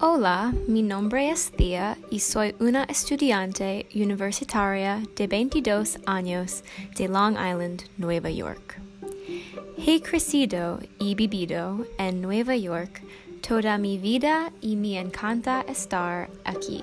Hola, mi nombre es Thea y soy una estudiante universitaria de 22 años de Long Island, Nueva York. He crecido y vivido en Nueva York toda mi vida y me encanta estar aquí.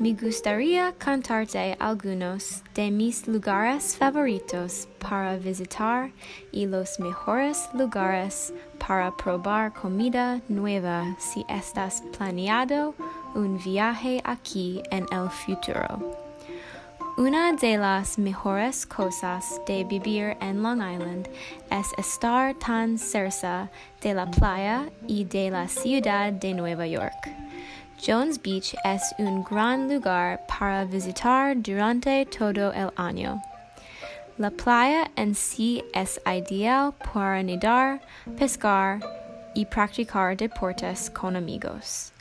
Me gustaría contarte algunos de mis lugares favoritos para visitar y los mejores lugares para probar comida nueva si estás planeado un viaje aquí en el futuro. Una de las mejores cosas de vivir en Long Island es estar tan cerca de la playa y de la ciudad de Nueva York. Jones Beach es un gran lugar para visitar durante todo el año. La playa en sí es ideal para nadar, pescar y practicar deportes con amigos.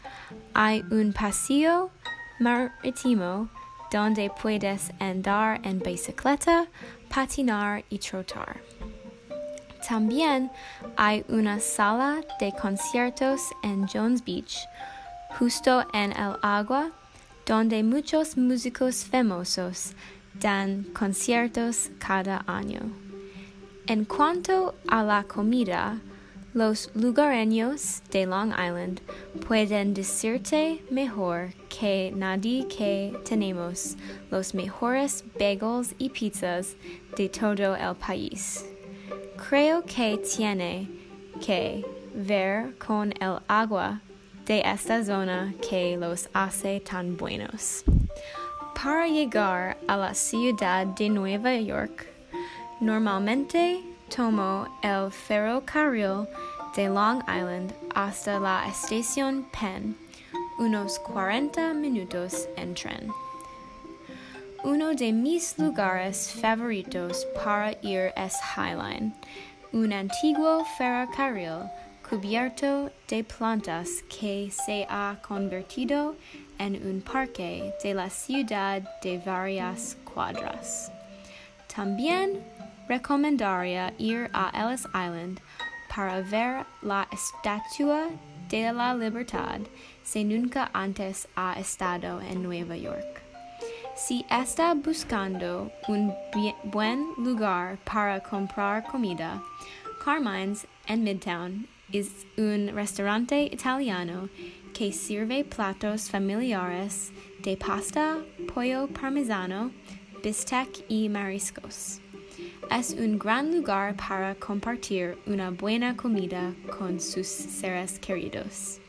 Hay un paseo marítimo donde puedes andar en bicicleta, patinar y trotar. También hay una sala de conciertos en Jones Beach, justo en el agua, donde muchos músicos famosos dan conciertos cada año. En cuanto a la comida, los lugareños de Long Island pueden decirte mejor que nadie que tenemos los mejores bagels y pizzas de todo el país. Creo que tiene que ver con el agua de esta zona que los hace tan buenos. Para llegar a la ciudad de Nueva York, normalmente tomo el ferrocarril de Long Island hasta la estación Penn, unos 40 minutos en tren. Uno de mis lugares favoritos para ir es Highline, un antiguo ferrocarril cubierto de plantas que se ha convertido en un parque de la ciudad de varias cuadras. También recomendaría ir a Ellis Island para ver la estatua de la libertad si nunca antes ha estado en Nueva York. Si está buscando un buen lugar para comprar comida, Carmine's en Midtown es un restaurante italiano que sirve platos familiares de pasta, pollo parmesano, bistec y mariscos. Es un gran lugar para compartir una buena comida con sus seres queridos.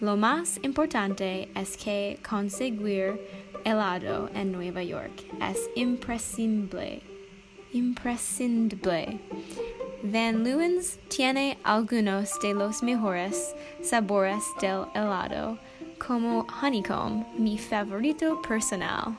Lo más importante es que conseguir helado en Nueva York es imprescindible. Imprescindible. Van Leeuwen's tiene algunos de los mejores sabores del helado, como honeycomb, mi favorito personal.